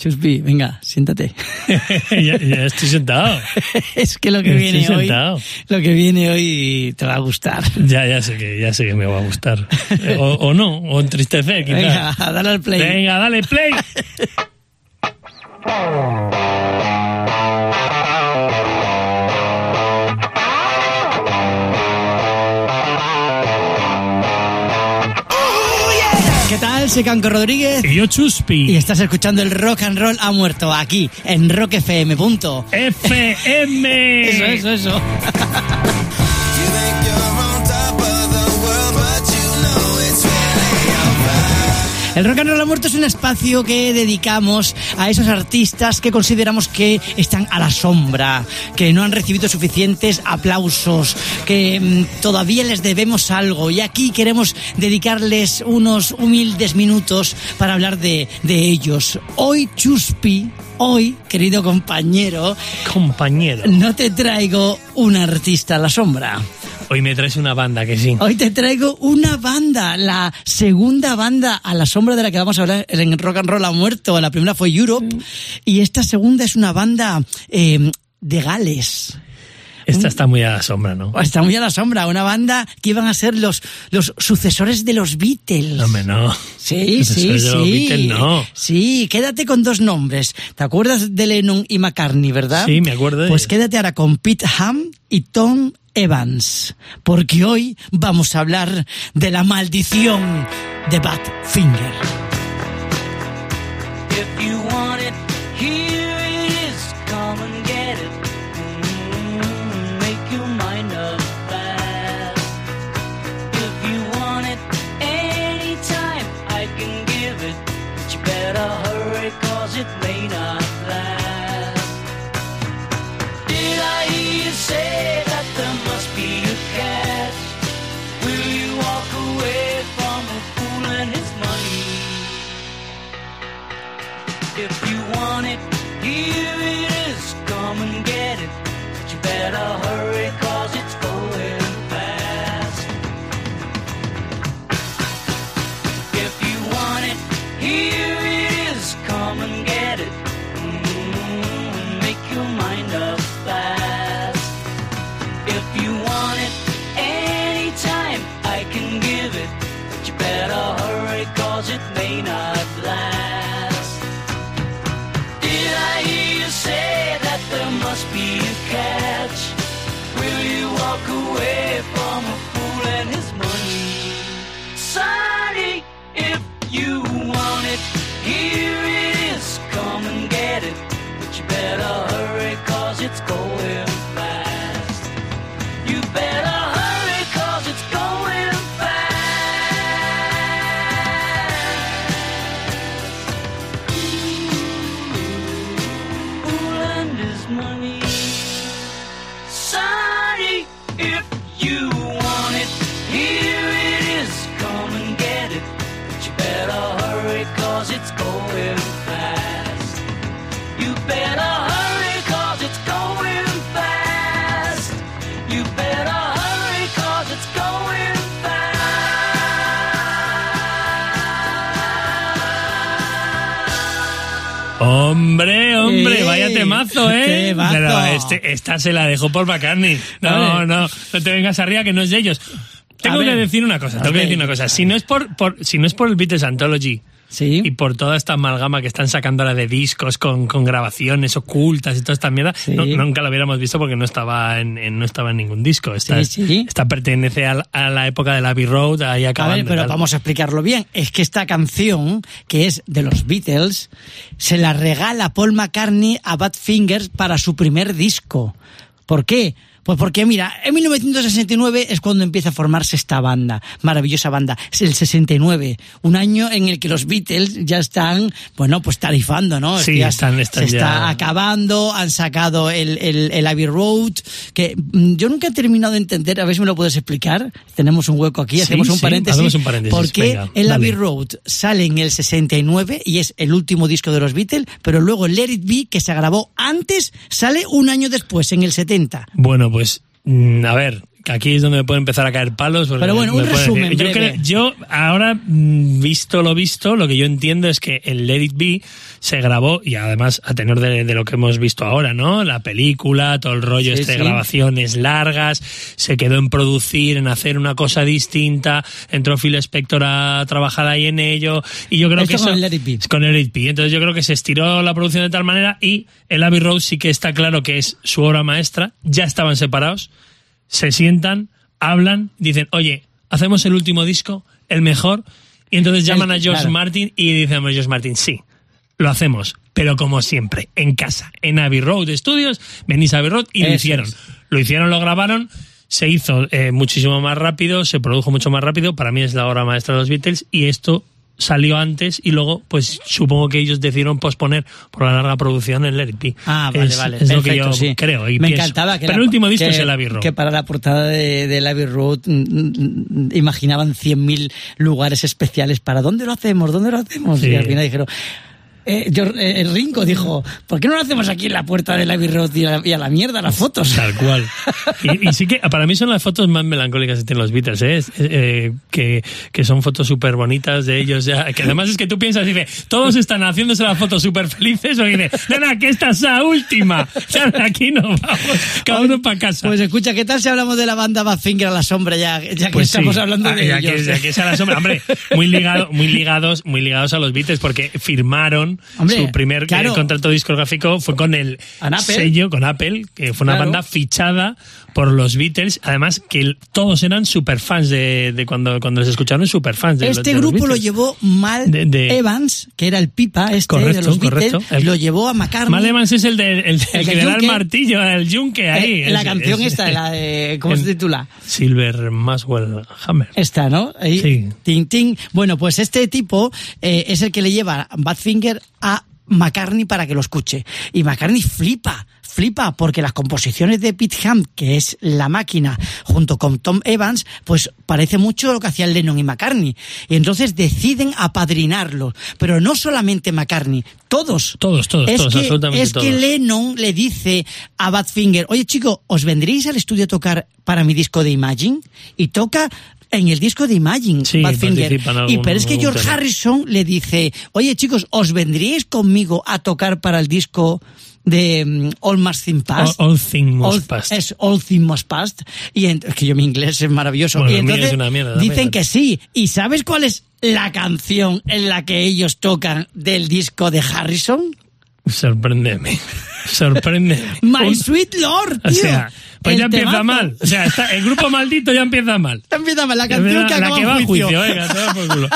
Chuspi, venga, siéntate. ya, ya estoy sentado. es que lo que Ya viene estoy hoy, sentado. lo que viene hoy te va a gustar. Ya, ya sé que, ya sé que me va a gustar. O, o no, o entristecer, quizás. Venga, dale al play. Venga, dale play. Soy Canco Rodríguez Y yo, Chuspi. y estás escuchando el Rock and Roll ha muerto aquí en Rock FM. Punto. FM. Eso, eso, eso. El Rock and Roll ha muerto es un espacio que dedicamos a esos artistas que consideramos que están a la sombra, que no han recibido suficientes aplausos, que mm, todavía les debemos algo. Y aquí queremos dedicarles unos humildes minutos para hablar de, de ellos. Hoy, Chuspi, hoy, querido compañero, Compañero. no te traigo un artista a la sombra. Hoy me traes una banda que sí. Hoy te traigo una banda, la segunda banda a la sombra de la que vamos a hablar en Rock and Roll ha muerto. La primera fue Europe y esta segunda es una banda eh, de Gales. Esta está muy a la sombra, ¿no? Está muy a la sombra, una banda que iban a ser los, los sucesores de los Beatles. No, no. Sí, sí, de los sí. Beatles, no. Sí, quédate con dos nombres. ¿Te acuerdas de Lennon y McCartney, verdad? Sí, me acuerdo de Pues ellos. quédate ahora con Pete Ham y Tom Evans, porque hoy vamos a hablar de la maldición de Badfinger. Hombre, hombre, ¡Eh! vaya temazo, ¿eh? ¡Temazo! Pero este, esta se la dejó por McCartney. No, no, no te vengas arriba que no es de ellos. Tengo A que ver. decir una cosa, tengo que decir una cosa. Si no es por, por, si no es por el Beatles Anthology Sí. y por toda esta amalgama que están sacando ahora de discos con, con grabaciones ocultas y toda esta mierda, Sí. no- nunca lo hubiéramos visto porque no estaba en, en- no estaba en ningún disco. Esta, Sí, sí. esta pertenece a, la- a la época de la Abbey Road, ahí A acabando. ver, pero tal. vamos a explicarlo bien. Es que esta canción, que es de los Beatles, se la regala Paul McCartney a Badfinger para su primer disco. ¿Por qué? Pues porque, mira, en 1969 es cuando empieza a formarse esta banda, maravillosa banda. Es el 69, un año en el que los Beatles ya están, bueno, pues tarifando, ¿no? Sí, ya están- están se ya- está acabando, han sacado el, el, el Abbey Road, que mm, yo nunca he terminado de entender, a ver si me lo puedes explicar. Tenemos un hueco aquí, Sí, hacemos un sí, paréntesis. hacemos un paréntesis, ¿Por qué venga, el. Abbey Road sale en el 69 y es el último disco de los Beatles, pero luego Let It Be, que se grabó antes, sale un año después, en el 70? Bueno, pues mm, a ver, aquí es donde me pueden empezar a caer palos. Pero bueno, un resumen yo, creo- yo ahora, mm, visto lo visto, lo que yo entiendo es que el Let It Be se grabó, y además a tenor de, de lo que hemos visto ahora, ¿no? La película, todo el rollo Sí, este sí. grabaciones largas, se quedó en producir, en hacer una cosa distinta, entró Phil Spector a trabajar ahí en ello, y yo creo Esto que con eso... el Let It Be. Con el Let It Be. Entonces yo creo que se estiró la producción de tal manera y el Abbey Road sí que está claro que es su obra maestra, ya estaban separados, se sientan, hablan, dicen, oye, hacemos el último disco, el mejor, y entonces llaman a George claro. Martin y dicen a George Martin, sí, lo hacemos, pero como siempre, en casa, en Abbey Road Studios, venís a Abbey Road y lo hicieron. es. Lo hicieron, lo grabaron, se hizo eh, muchísimo más rápido, se produjo mucho más rápido, para mí es la obra maestra de los Beatles y esto salió antes y luego pues supongo que ellos decidieron posponer por la larga producción el Let It Be. Ah, vale, es, vale. es lo que yo sí. creo y Me pienso. encantaba que Pero la- el último disco es el Abbey Road. Que para la portada de, del Abbey Road mm, mm, imaginaban 100.000 lugares especiales para ¿dónde lo hacemos? ¿Dónde lo hacemos? Sí. Y al final dijeron... Eh, George- eh, el Ringo dijo, ¿por qué no lo hacemos aquí en la puerta del Abbey Road y a, la, y a la mierda las fotos? Tal cual. Y, y sí que para mí son las fotos más melancólicas que tienen los Beatles, ¿eh? Es- eh, que, que son fotos súper bonitas de ellos ya. Que además es que tú piensas y dices, todos están haciéndose las fotos súper felices o dices, nena, que esta es la última. Ya de aquí nos vamos, cada uno para casa. Pues escucha, ¿qué tal si hablamos de la banda Badfinger a la sombra ya, ya que Pues sí. estamos hablando Ah, de ya ellos? Que, ya que sea la sombra. Hombre, muy, ligado, muy, ligados, muy ligados a los Beatles porque firmaron Hombre, su primer eh, claro. contrato discográfico fue con el sello, con Apple, que fue una Claro. banda fichada por los Beatles. Además, que todos eran super fans de, de cuando, cuando les escucharon, super fans de, Este de los grupo lo Beatles. llevó Mal De- de- Evans, que era el pipa este de Correcto, los Beatles, correcto. El- lo llevó a McCartney. Mal Evans es el, de, el, El que le da el martillo, el yunque ahí. Eh, la Es- canción es- esta, la de, ¿cómo se titula? Silver Maswell Hammer. Esta, ¿no? Ahí, Sí. Ting, ting. Bueno, pues este tipo eh, es el que le lleva Badfinger a McCartney para que lo escuche. Y McCartney flipa, flipa, porque las composiciones de Pete Ham, que es la máquina, junto con Tom Evans, pues parece mucho lo que hacían Lennon y McCartney. Y entonces deciden apadrinarlo. Pero no solamente McCartney, todos. Todos, todos, es todos, que, absolutamente Es que. Lennon le dice a Badfinger, oye chico, ¿os vendréis al estudio a tocar para mi disco de Imagine? Y toca en el disco de Imagine, Sí, Badfinger. Y pero es que George tema. Harrison le dice, oye chicos, ¿os vendríais conmigo a tocar para el disco de mm, All Must Things Past? All- All Must All- Past. Es All Things Must Past. Y es que yo mi inglés es maravilloso. Bueno, y entonces es una mierda también, dicen que sí. ¿Y sabes cuál es la canción en la que ellos tocan del disco de Harrison? Sorpréndeme. Sorpréndeme. My Un- Sweet Lord, tío. O sea, pues El ya empieza mal. O sea, está- el grupo maldito ya empieza mal. Empieza mal, la canción que la acaba que en va a juicio. juicio, venga, toma por culo.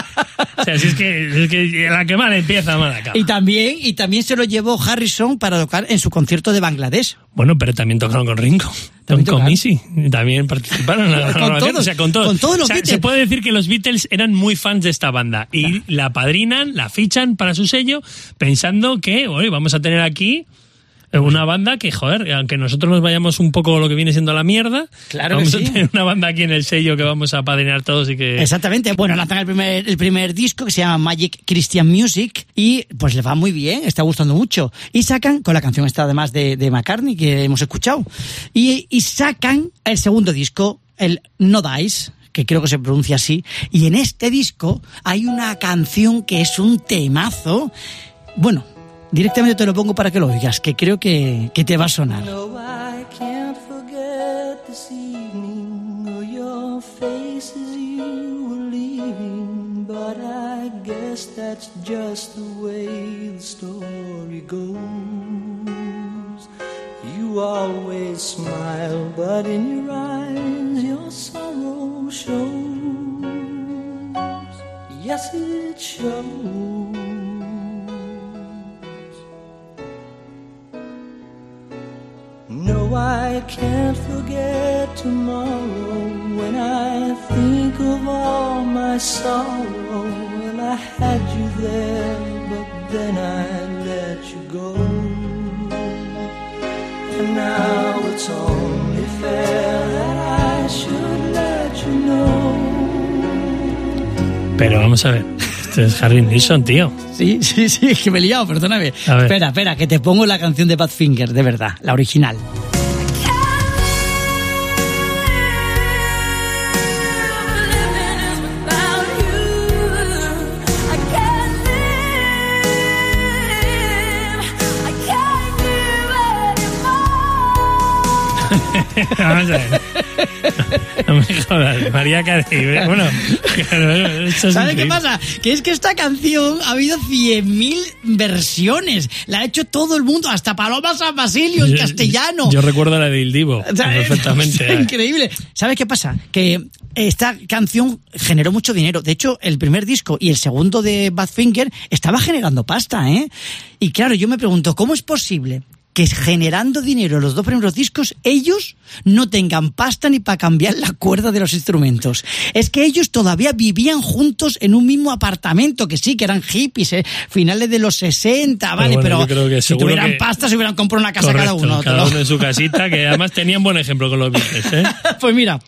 O sea, si es que, es que la que mal empieza, mal acaba. Y también, y también se lo llevó Harrison para tocar en su concierto de Bangladesh. Bueno, pero también tocaron con Ringo. También con. Missy. También participaron en la Con todos, o sea, con todos. con todos los O sea, Beatles. Se puede decir que los Beatles eran muy fans de esta banda. Y la padrinan, la fichan para su sello, pensando que, oye, vamos a tener aquí una banda que, joder, aunque nosotros nos vayamos un poco lo que viene siendo la mierda, Claro que vamos sí. a tener una banda aquí en el sello que vamos a padrinar todos y que... Exactamente. Bueno, lanzan el primer, el primer disco que se llama Magic Christian Music y pues le va muy bien, está gustando mucho. Y sacan, con la canción esta además de, de McCartney que hemos escuchado, y, y sacan el segundo disco, el No Dice, que creo que se pronuncia así, y en este disco hay una canción que es un temazo. Bueno, directamente te lo pongo para que lo oigas, que creo que, que te va a sonar. Guess that's just the way the story goes. You always smile, but in your eyes your sorrow shows. Yes, it I can't forget tomorrow when I think of all my sorrow. Well, I had you there, but then I let you go. And now it's only fair that I should let you know. Pero vamos a ver, este es Harry Nilsson, tío. Sí, sí, sí, es que me he liado, perdóname. A ver. Espera, espera, que te pongo la canción de Badfinger, de verdad, la original. Vamos a ver. No me jodas, María Carey. Bueno, claro, es ¿Sabes qué pasa? Que es que esta canción ha habido 100.000 versiones. La ha hecho todo el mundo, hasta Paloma San Basilio en castellano. Yo recuerdo la de Il Divo, perfectamente. es increíble. ¿Sabes qué pasa? Que esta canción generó mucho dinero. De hecho, el primer disco y el segundo de Badfinger estaba generando pasta, ¿eh? Y claro, yo me pregunto, ¿cómo es posible que generando dinero los dos primeros discos, ellos no tengan pasta ni para cambiar la cuerda de los instrumentos? Es que ellos todavía vivían juntos en un mismo apartamento, que sí, que eran hippies, ¿eh? finales de los 60, ¿vale? bueno, Pero, creo que si tuvieran que- pasta, se hubieran comprado una casa cada uno. cada uno en su casita, que además tenían buen ejemplo con los Beatles, ¿eh? pues mira.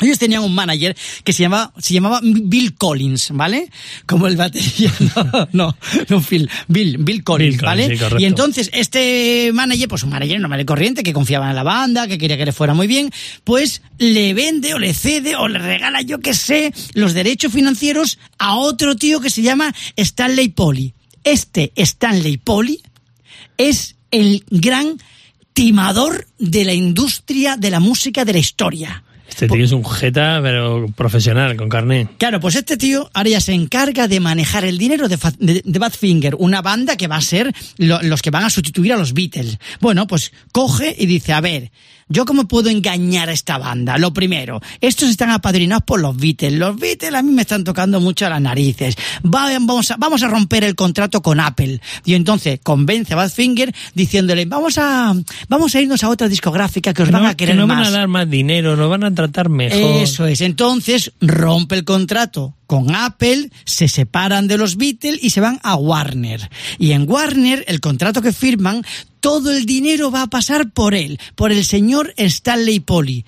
Ellos tenían un manager que se llamaba, se llamaba Bill Collins, ¿vale? Como el batería. No, no, no Phil, Bill, Bill Collins, Bill Collins, ¿vale? sí, y entonces este manager, pues un manager normal y corriente, que confiaba en la banda, que quería que le fuera muy bien, pues le vende o le cede o le regala, yo qué sé, los derechos financieros a otro tío que se llama Stanley Polly. Este Stanley Polly es el gran timador de la industria de la música de la historia. Este tío es un jeta, pero profesional, con carné. Claro, pues este tío ahora ya se encarga de manejar el dinero de, de, de Badfinger, una banda que va a ser lo- los que van a sustituir a los Beatles. Bueno, pues coge y dice, a ver, ¿yo cómo puedo engañar a esta banda? Lo primero, estos están apadrinados por los Beatles. Los Beatles a mí me están tocando mucho las narices. Va- vamos, a, vamos a romper el contrato con Apple. Y entonces convence a Badfinger diciéndole, vamos a, vamos a irnos a otra discográfica que os Que van no, a querer que no más. van a dar más dinero, nos van a tratar mejor. Eso es. Entonces rompe el contrato con Apple, se separan de los Beatles y se van a Warner. Y en Warner, el contrato que firman, todo el dinero va a pasar por él, por el señor Stanley Polly.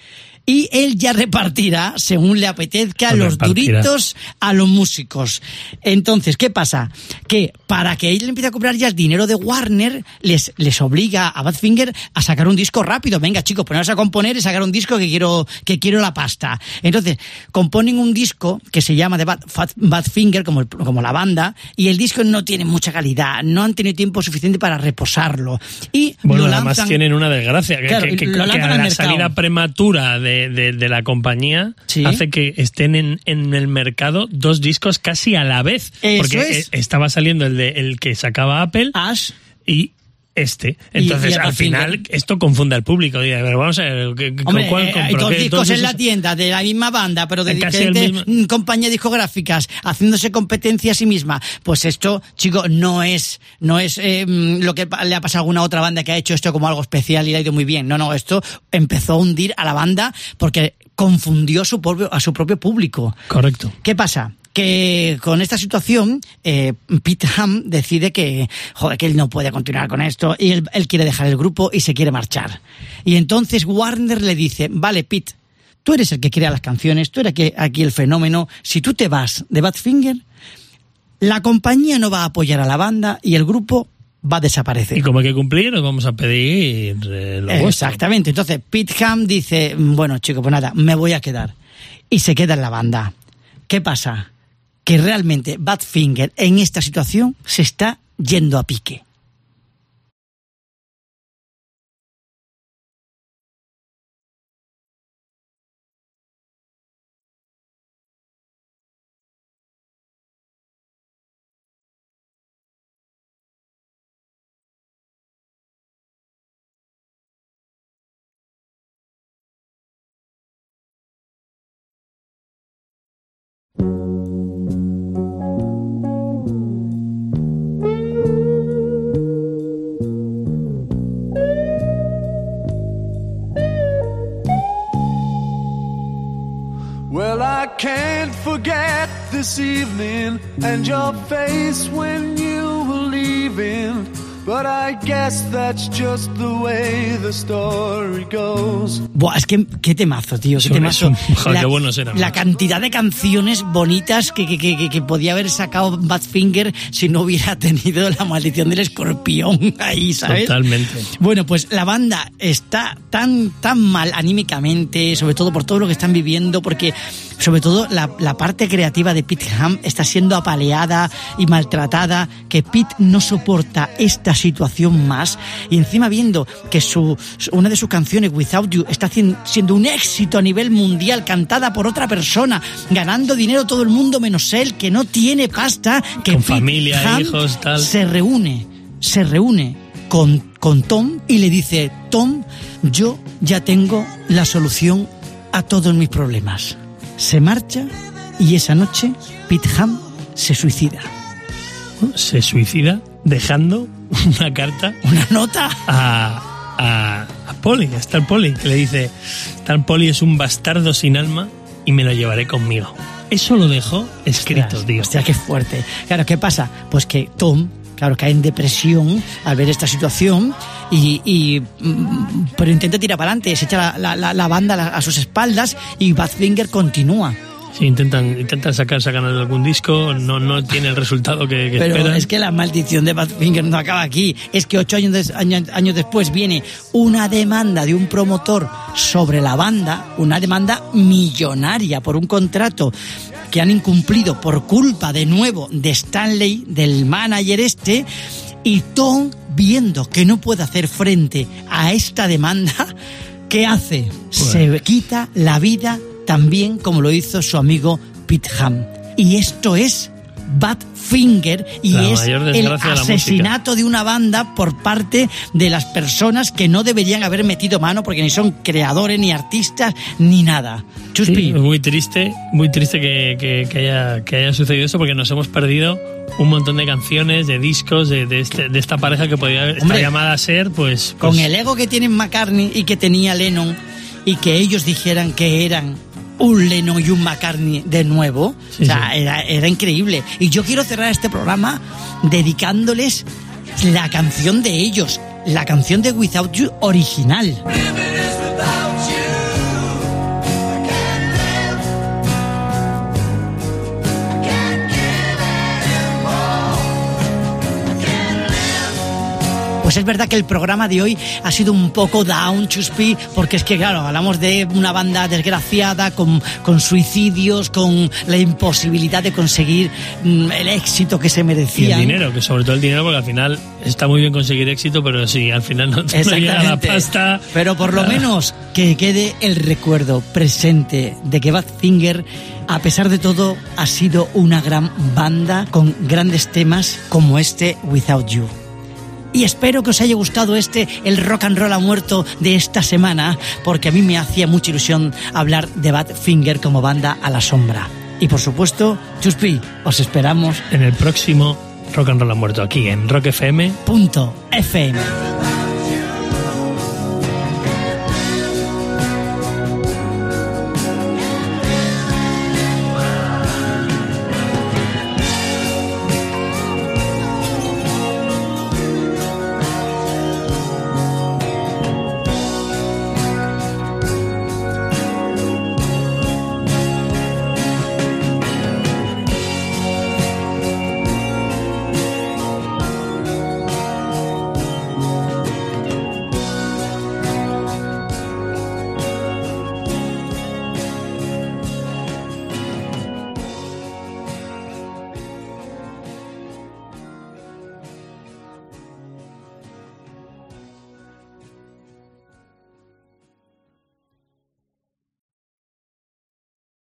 Y él ya repartirá, según le apetezca, Lo los repartirá. duritos a los músicos. Entonces, ¿qué pasa? Que para que él empiece a cobrar ya el dinero de Warner, les, les obliga a Badfinger a sacar un disco rápido. Venga, chicos, poneros a componer y sacar un disco que quiero, que quiero la pasta. Entonces, componen un disco que se llama de Bad, Fat- Badfinger, como, el- como la banda, y el disco no tiene mucha calidad, no han tenido tiempo suficiente para reposarlo. Y Bueno, lo además tienen una desgracia, que, Claro, que- que- lo que lanzan a al la mercado. salida prematura de, de- de la compañía Sí. hace que estén en, en el mercado dos discos casi a la vez. Eso porque es. estaba saliendo el, de, el que sacaba Apple Ash y este. Entonces, y al final, esto confunde al público. Pero vamos a ver, ¿qué- ¿con Hombre, cuál eh, compro? dos ¿Qué? discos en la tienda de la misma banda, pero de casi diferentes mismo- mm, compañías discográficas, haciéndose competencia a sí misma. Pues esto, chico, no es, no es eh, mm, lo que le ha pasado a alguna otra banda que ha hecho esto como algo especial y le ha ido muy bien. No, no, esto empezó a hundir a la banda porque confundió a su propio, a su propio público. Correcto. ¿Qué pasa? Que con esta situación, eh, Pete Ham decide que, joder, que él no puede continuar con esto y él, él quiere dejar el grupo y se quiere marchar. Y entonces Warner le dice, vale, Pete, tú eres el que crea las canciones, tú eres aquí, aquí el fenómeno, si tú te vas de Badfinger, la compañía no va a apoyar a la banda y el grupo va a desaparecer. Y como hay que cumplir, nos vamos a pedir eh, lo vuestro. Exactamente. Entonces, Pete Ham dice, bueno, chico, pues nada, me voy a quedar. Y se queda en la banda. ¿Qué pasa? Que realmente Badfinger en esta situación se está yendo a pique. This evening and your face when you Buah, es que qué temazo, tío, qué temazo. joder, qué buenos eran, la cantidad de canciones bonitas que, que, que, que- que podía haber sacado Badfinger si no hubiera tenido la maldición del escorpión ahí, ¿sabes? Totalmente. Bueno, pues la banda está tan, tan mal anímicamente, sobre todo por todo lo que están viviendo, porque sobre todo la, la parte creativa de Pete Ham está siendo apaleada y maltratada, que Pete no soporta esta situación más y encima viendo que su, una de sus canciones, Without You, está siendo un éxito a nivel mundial, cantada por otra persona, ganando dinero todo el mundo menos él, que no tiene pasta, que Con Pete familia, Ham hijos, tal. se reúne, se reúne con, con Tom y le dice, Tom, yo ya tengo la solución a todos mis problemas. Se marcha y esa noche Pete Ham se suicida. Se suicida dejando una carta Una nota. a, a, a Polly, a Star Polly, que le dice, Star Polly es un bastardo sin alma y me lo llevaré conmigo. Eso lo dejó escrito, tío. Hostia, qué fuerte. Claro, ¿qué pasa? Pues que Tom, claro, cae en depresión al ver esta situación y, y, mm, pero intenta tirar para adelante, se echa la, la- la- la banda a sus espaldas y Badfinger continúa. Sí, intentan, intentan sacar, sacan algún disco, no, no tiene el resultado que, que Pero esperan. es que la maldición de Badfinger no acaba aquí. Es que ocho años, des- año- años después viene una demanda de un promotor sobre la banda, una demanda millonaria por un contrato que han incumplido por culpa de nuevo de Stanley, del manager este, y Tom, viendo que no puede hacer frente a esta demanda, ¿qué hace? Se quita la vida también como lo hizo su amigo Pete Ham. Y esto es Badfinger y La es el de asesinato de una banda por parte de las personas que no deberían haber metido mano porque ni son creadores, ni artistas, ni nada. Chuspi, Sí, muy triste, muy triste que, que- que haya, que haya sucedido eso porque nos hemos perdido un montón de canciones, de discos, de, de este- de esta pareja que podía estar Hombre, llamada a ser, pues... con pues, el ego que tienen McCartney y que tenía Lennon y que ellos dijeran que eran un Lennon y un McCartney de nuevo, Sí, o sea, sí. era, era increíble. Y yo quiero cerrar este programa dedicándoles la canción de ellos, la canción de Without You original. Pues es verdad que el programa de hoy ha sido un poco down, Chuspi, porque es que, claro, hablamos de una banda desgraciada, con, con suicidios, con la imposibilidad de conseguir mm, el éxito que se y el dinero, que sobre todo el dinero, porque al final está muy bien conseguir éxito, pero si al final no, no llega la pasta... Pero por lo ah, menos que quede el recuerdo presente de que Badfinger, a pesar de todo, ha sido una gran banda con grandes temas como este Without You. Y espero que os haya gustado este, el rock and roll ha muerto de esta semana, porque a mí me hacía mucha ilusión hablar de Badfinger como banda a la sombra. Y por supuesto, Chuspi, os esperamos. En el próximo Rock and Roll ha muerto aquí en Rock FM Punto FM.